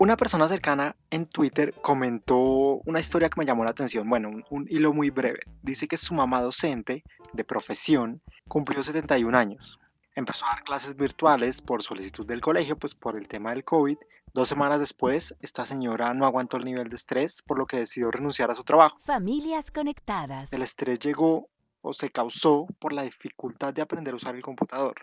Una persona cercana en Twitter comentó una historia que me llamó la atención, bueno, un, hilo muy breve. Dice que su mamá docente de profesión cumplió 71 años. Empezó a dar clases virtuales por solicitud del colegio, pues por el tema del COVID. Dos semanas después, esta señora no aguantó el nivel de estrés, por lo que decidió renunciar a su trabajo. Familias conectadas. El estrés llegó o se causó por la dificultad de aprender a usar el computador,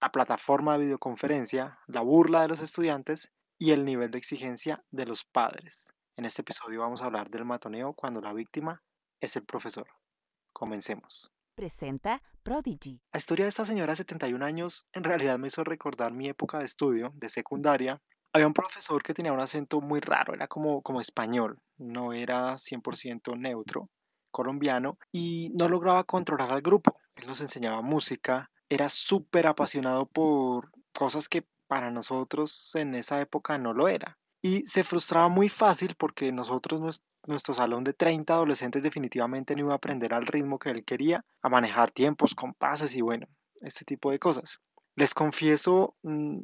la plataforma de videoconferencia, la burla de los estudiantes y el nivel de exigencia de los padres. En este episodio vamos a hablar del matoneo cuando la víctima es el profesor. Comencemos. Presenta Prodigy. La historia de esta señora de 71 años en realidad me hizo recordar mi época de estudio, de secundaria. Había un profesor que tenía un acento muy raro, era como, como español, no era 100% neutro, colombiano, y no lograba controlar al grupo. Él nos enseñaba música, era súper apasionado por cosas que para nosotros en esa época no lo era. Y se frustraba muy fácil porque nosotros, nuestro salón de 30 adolescentes definitivamente no iba a aprender al ritmo que él quería, a manejar tiempos, compases y bueno, este tipo de cosas. Les confieso mm,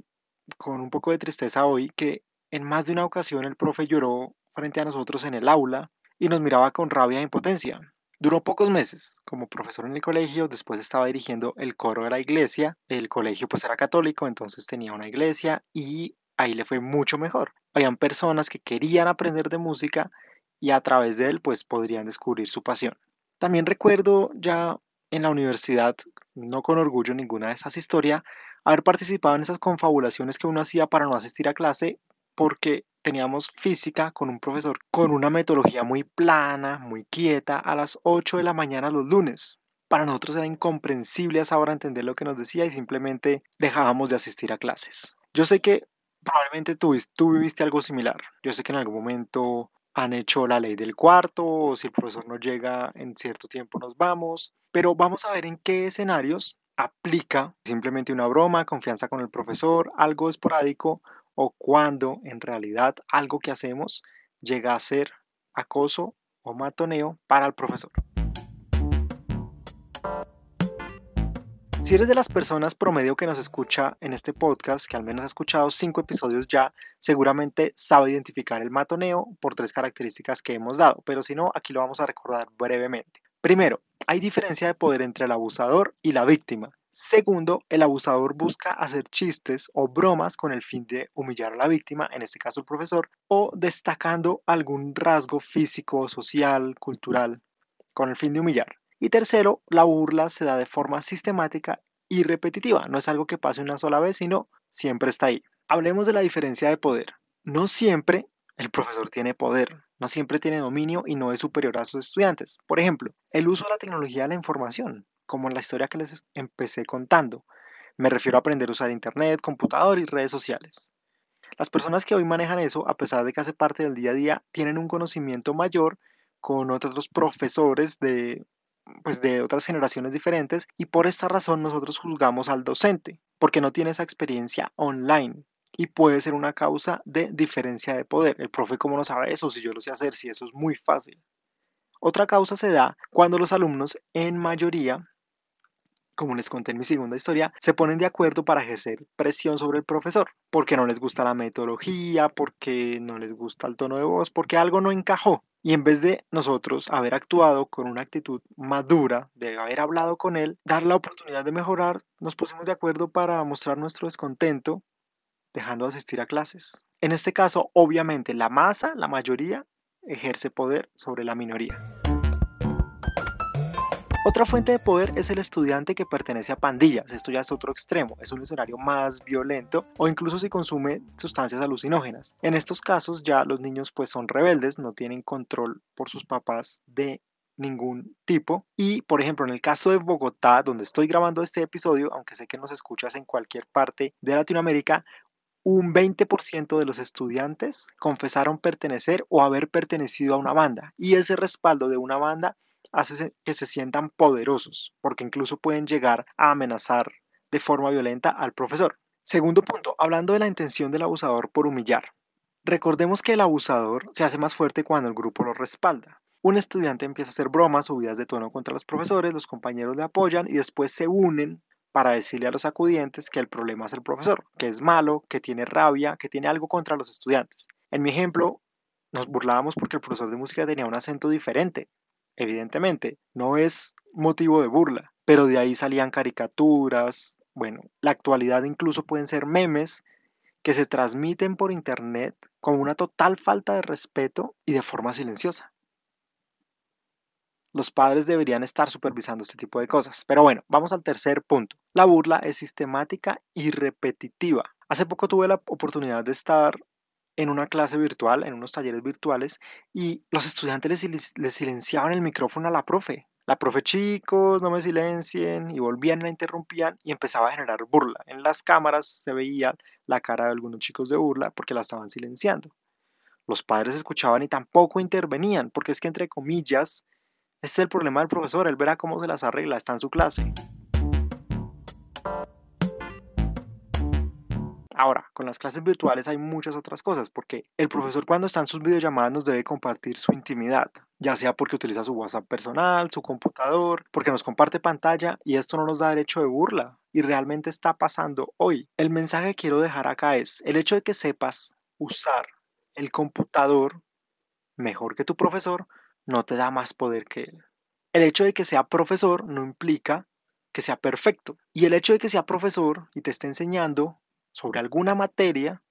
con un poco de tristeza hoy que en más de una ocasión el profe lloró frente a nosotros en el aula y nos miraba con rabia e impotencia. Duró pocos meses como profesor en el colegio, después estaba dirigiendo el coro de la iglesia, el colegio pues era católico, entonces tenía una iglesia y ahí le fue mucho mejor. Habían personas que querían aprender de música y a través de él pues podrían descubrir su pasión. También recuerdo ya en la universidad, no con orgullo ninguna de esas historias, haber participado en esas confabulaciones que uno hacía para no asistir a clase porque teníamos física con un profesor con una metodología muy plana, muy quieta, a las 8 de la mañana los lunes. Para nosotros era incomprensible a esa hora entender lo que nos decía y simplemente dejábamos de asistir a clases. Yo sé que probablemente tú, tú viviste algo similar. Yo sé que en algún momento han hecho la ley del cuarto o si el profesor no llega en cierto tiempo nos vamos. Pero vamos a ver en qué escenarios aplica simplemente una broma, confianza con el profesor, algo esporádico o cuando en realidad algo que hacemos llega a ser acoso o matoneo para el profesor. Si eres de las personas promedio que nos escucha en este podcast, que al menos ha escuchado cinco episodios ya, seguramente sabe identificar el matoneo por tres características que hemos dado, pero si no, aquí lo vamos a recordar brevemente. Primero, hay diferencia de poder entre el abusador y la víctima. Segundo, el abusador busca hacer chistes o bromas con el fin de humillar a la víctima, en este caso el profesor, o destacando algún rasgo físico, social, cultural, con el fin de humillar. Y tercero, la burla se da de forma sistemática y repetitiva. No es algo que pase una sola vez, sino siempre está ahí. Hablemos de la diferencia de poder. No siempre el profesor tiene poder, no siempre tiene dominio y no es superior a sus estudiantes. Por ejemplo, el uso de la tecnología de la información como en la historia que les empecé contando. Me refiero a aprender a usar Internet, computador y redes sociales. Las personas que hoy manejan eso, a pesar de que hace parte del día a día, tienen un conocimiento mayor con otros profesores de, pues de otras generaciones diferentes y por esta razón nosotros juzgamos al docente, porque no tiene esa experiencia online y puede ser una causa de diferencia de poder. El profe, ¿cómo no sabe eso? Si yo lo sé hacer, si eso es muy fácil. Otra causa se da cuando los alumnos en mayoría como les conté en mi segunda historia, se ponen de acuerdo para ejercer presión sobre el profesor, porque no les gusta la metodología, porque no les gusta el tono de voz, porque algo no encajó. Y en vez de nosotros haber actuado con una actitud madura, de haber hablado con él, dar la oportunidad de mejorar, nos pusimos de acuerdo para mostrar nuestro descontento, dejando de asistir a clases. En este caso, obviamente, la masa, la mayoría, ejerce poder sobre la minoría. Otra fuente de poder es el estudiante que pertenece a pandillas. Esto ya es otro extremo, es un escenario más violento o incluso si consume sustancias alucinógenas. En estos casos ya los niños pues son rebeldes, no tienen control por sus papás de ningún tipo. Y por ejemplo, en el caso de Bogotá, donde estoy grabando este episodio, aunque sé que nos escuchas en cualquier parte de Latinoamérica, un 20% de los estudiantes confesaron pertenecer o haber pertenecido a una banda. Y ese respaldo de una banda hace que se sientan poderosos, porque incluso pueden llegar a amenazar de forma violenta al profesor. Segundo punto, hablando de la intención del abusador por humillar. Recordemos que el abusador se hace más fuerte cuando el grupo lo respalda. Un estudiante empieza a hacer bromas, subidas de tono contra los profesores, los compañeros le apoyan y después se unen para decirle a los acudientes que el problema es el profesor, que es malo, que tiene rabia, que tiene algo contra los estudiantes. En mi ejemplo, nos burlábamos porque el profesor de música tenía un acento diferente. Evidentemente, no es motivo de burla, pero de ahí salían caricaturas. Bueno, la actualidad incluso pueden ser memes que se transmiten por internet con una total falta de respeto y de forma silenciosa. Los padres deberían estar supervisando este tipo de cosas. Pero bueno, vamos al tercer punto. La burla es sistemática y repetitiva. Hace poco tuve la oportunidad de estar en una clase virtual, en unos talleres virtuales, y los estudiantes les, silenciaban el micrófono a la profe. La profe, chicos, no me silencien, y volvían, la interrumpían y empezaba a generar burla. En las cámaras se veía la cara de algunos chicos de burla porque la estaban silenciando. Los padres escuchaban y tampoco intervenían, porque es que, entre comillas, ese es el problema del profesor, él verá cómo se las arregla, está en su clase. Ahora, con las clases virtuales hay muchas otras cosas, porque el profesor cuando está en sus videollamadas nos debe compartir su intimidad, ya sea porque utiliza su WhatsApp personal, su computador, porque nos comparte pantalla y esto no nos da derecho de burla. Y realmente está pasando hoy. El mensaje que quiero dejar acá es, el hecho de que sepas usar el computador mejor que tu profesor no te da más poder que él. El hecho de que sea profesor no implica que sea perfecto. Y el hecho de que sea profesor y te esté enseñando sobre alguna materia,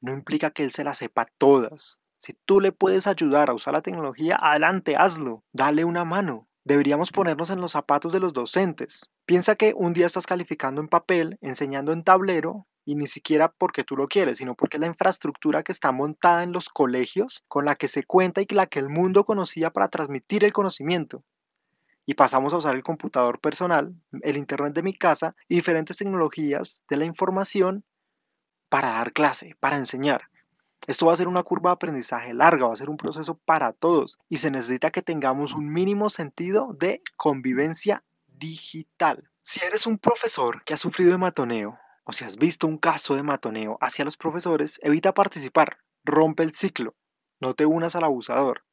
no implica que él se la sepa todas. Si tú le puedes ayudar a usar la tecnología, adelante, hazlo, dale una mano. Deberíamos ponernos en los zapatos de los docentes. Piensa que un día estás calificando en papel, enseñando en tablero, y ni siquiera porque tú lo quieres, sino porque la infraestructura que está montada en los colegios, con la que se cuenta y la que el mundo conocía para transmitir el conocimiento y pasamos a usar el computador personal, el internet de mi casa y diferentes tecnologías de la información para dar clase, para enseñar. Esto va a ser una curva de aprendizaje larga, va a ser un proceso para todos y se necesita que tengamos un mínimo sentido de convivencia digital. Si eres un profesor que ha sufrido de matoneo o si has visto un caso de matoneo hacia los profesores, evita participar, rompe el ciclo, no te unas al abusador.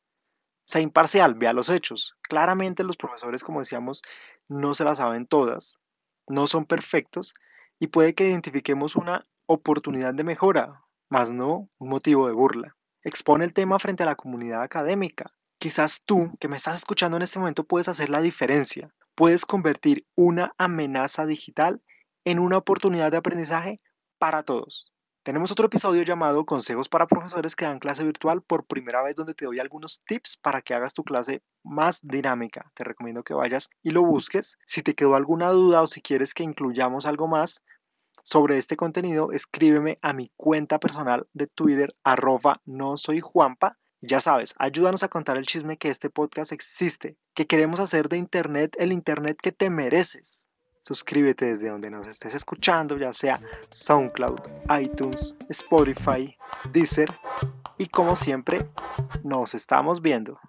Sea imparcial, vea los hechos. Claramente los profesores, como decíamos, no se las saben todas, no son perfectos y puede que identifiquemos una oportunidad de mejora, más no un motivo de burla. Expone el tema frente a la comunidad académica. Quizás tú, que me estás escuchando en este momento, puedes hacer la diferencia. Puedes convertir una amenaza digital en una oportunidad de aprendizaje para todos. Tenemos otro episodio llamado Consejos para profesores que dan clase virtual por primera vez donde te doy algunos tips para que hagas tu clase más dinámica. Te recomiendo que vayas y lo busques. Si te quedó alguna duda o si quieres que incluyamos algo más sobre este contenido, escríbeme a mi cuenta personal de Twitter arroba no soy Juanpa. Ya sabes, ayúdanos a contar el chisme que este podcast existe, que queremos hacer de Internet el Internet que te mereces. Suscríbete desde donde nos estés escuchando, ya sea SoundCloud, iTunes, Spotify, Deezer y como siempre, nos estamos viendo.